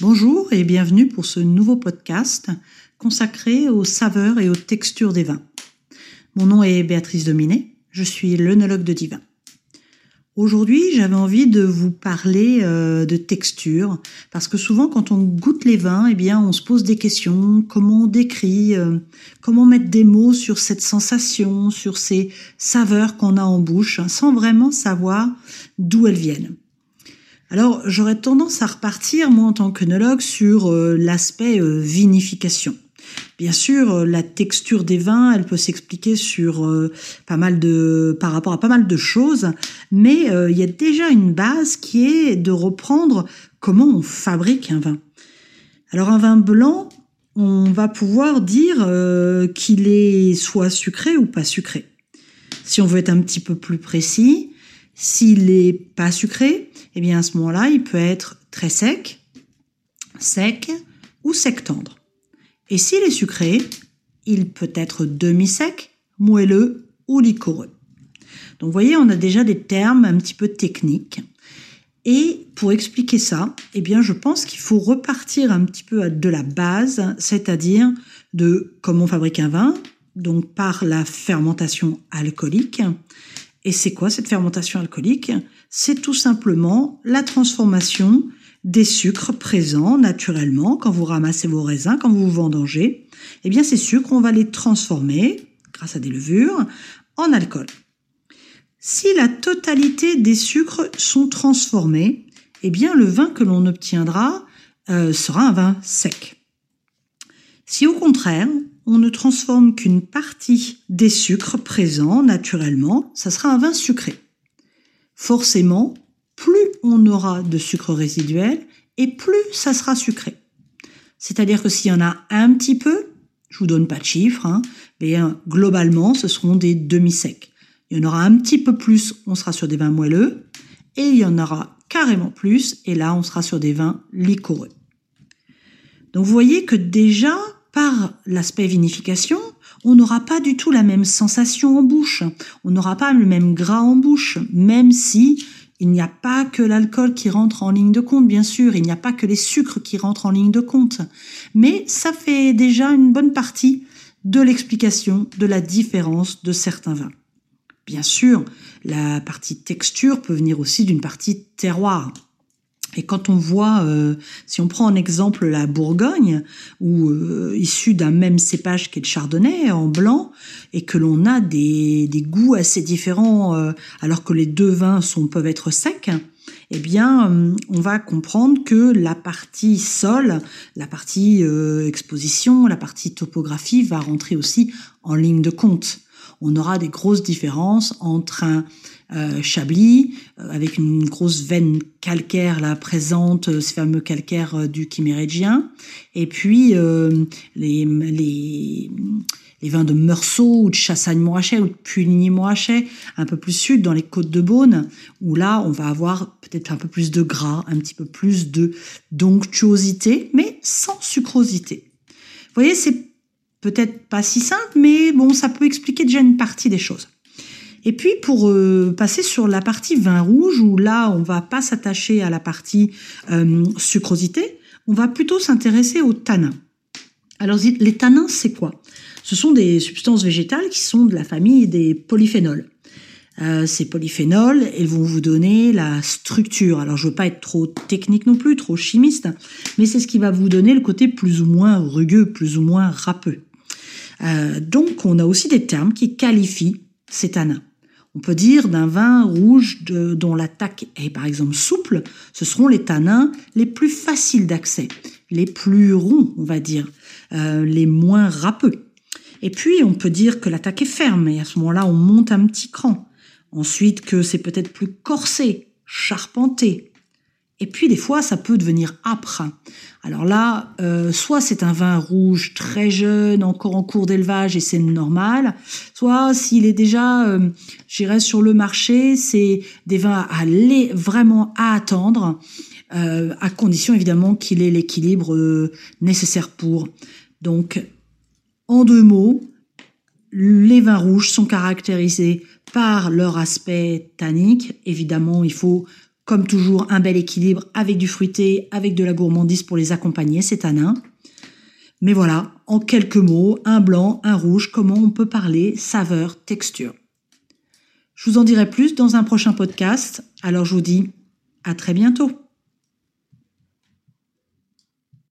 Bonjour et bienvenue pour ce nouveau podcast consacré aux saveurs et aux textures des vins. Mon nom est Béatrice Dominé, je suis l'œnologue de Divin. Aujourd'hui, j'avais envie de vous parler euh, de texture parce que souvent quand on goûte les vins, eh bien on se pose des questions, comment on décrit, euh, comment mettre des mots sur cette sensation, sur ces saveurs qu'on a en bouche hein, sans vraiment savoir d'où elles viennent. Alors j'aurais tendance à repartir, moi en tant qu'œnologue, sur euh, l'aspect euh, vinification. Bien sûr, euh, la texture des vins, elle peut s'expliquer sur pas mal de, par rapport à pas mal de choses, mais il y a déjà une base qui est de reprendre comment on fabrique un vin. Alors un vin blanc, on va pouvoir dire qu'il est soit sucré ou pas sucré. Si on veut être un petit peu plus précis, s'il n'est pas sucré, eh bien à ce moment-là, il peut être très sec, sec ou sec tendre. Et s'il est sucré, il peut être demi-sec, moelleux ou liquoreux. Donc vous voyez, on a déjà des termes un petit peu techniques. Et pour expliquer ça, eh bien, je pense qu'il faut repartir un petit peu de la base, c'est-à-dire de comment on fabrique un vin, donc par la fermentation alcoolique, et c'est quoi cette fermentation alcoolique? C'est tout simplement la transformation des sucres présents naturellement quand vous ramassez vos raisins, quand vous vous vendangez. Eh bien, ces sucres, on va les transformer, grâce à des levures, en alcool. Si la totalité des sucres sont transformés, eh bien, le vin que l'on obtiendra euh, sera un vin sec. Si au contraire, on ne transforme qu'une partie des sucres présents naturellement, ça sera un vin sucré. Forcément, plus on aura de sucre résiduel et plus ça sera sucré. C'est-à-dire que s'il y en a un petit peu, je vous donne pas de chiffres, hein, mais hein, globalement, ce seront des demi-secs. Il y en aura un petit peu plus, on sera sur des vins moelleux, et il y en aura carrément plus, et là, on sera sur des vins liquoreux. Donc vous voyez que déjà, par l'aspect vinification, on n'aura pas du tout la même sensation en bouche, on n'aura pas le même gras en bouche, même si il n'y a pas que l'alcool qui rentre en ligne de compte, bien sûr, il n'y a pas que les sucres qui rentrent en ligne de compte, mais ça fait déjà une bonne partie de l'explication de la différence de certains vins. Bien sûr, la partie texture peut venir aussi d'une partie terroir. Et quand on voit, euh, si on prend en exemple la Bourgogne, ou euh, issue d'un même cépage qu'est le Chardonnay en blanc, et que l'on a des, des, goûts assez différents, euh, alors que les deux vins sont, peuvent être secs, eh bien, on va comprendre que la partie sol, la partie exposition, la partie topographie va rentrer aussi en ligne de compte. On aura des grosses différences entre un euh, Chablis, euh, avec une grosse veine calcaire là présente, euh, ce fameux calcaire du Chimérégien, et puis les, les, vins de Meursault ou de Chassagne-Morachet ou de Puligny-Morachet, un peu plus sud dans les côtes de Beaune, où là on va avoir peut-être un peu plus de gras, un petit peu plus de donctuosité, mais sans sucrosité. Voyez, c'est peut-être pas si simple, mais bon, ça peut expliquer déjà une partie des choses. Et puis pour euh, passer sur la partie vin rouge, où là on va pas s'attacher à la partie euh, sucrosité, on va plutôt s'intéresser aux tanins. Alors les tanins, c'est quoi? Ce sont des substances végétales qui sont de la famille des polyphénols. Euh, ces polyphénols, elles vont vous donner la structure. Alors je veux pas être trop technique non plus, trop chimiste, mais c'est ce qui va vous donner le côté plus ou moins rugueux, plus ou moins râpeux. Euh, donc on a aussi des termes qui qualifient ces tanins. On peut dire d'un vin rouge dont l'attaque est par exemple souple, ce seront les tanins les plus faciles d'accès, les plus ronds, on va dire, euh, les moins râpeux. Et puis on peut dire que l'attaque est ferme, et à ce moment-là on monte un petit cran. Ensuite que c'est peut-être plus corsé, charpenté, et puis des fois, ça peut devenir âpre. Alors là, euh, soit c'est un vin rouge très jeune, encore en cours d'élevage et c'est normal, soit s'il est déjà, euh, j'irais sur le marché, c'est des vins à vraiment à attendre, euh, à condition évidemment qu'il ait l'équilibre euh, nécessaire pour. Donc, en deux mots, les vins rouges sont caractérisés par leur aspect tannique. Évidemment, il faut Comme toujours, un bel équilibre avec du fruité, avec de la gourmandise pour les accompagner, c'est un Mais voilà, en quelques mots, un blanc, un rouge, comment on peut parler saveur, texture. Je vous en dirai plus dans un prochain podcast, alors je vous dis à très bientôt.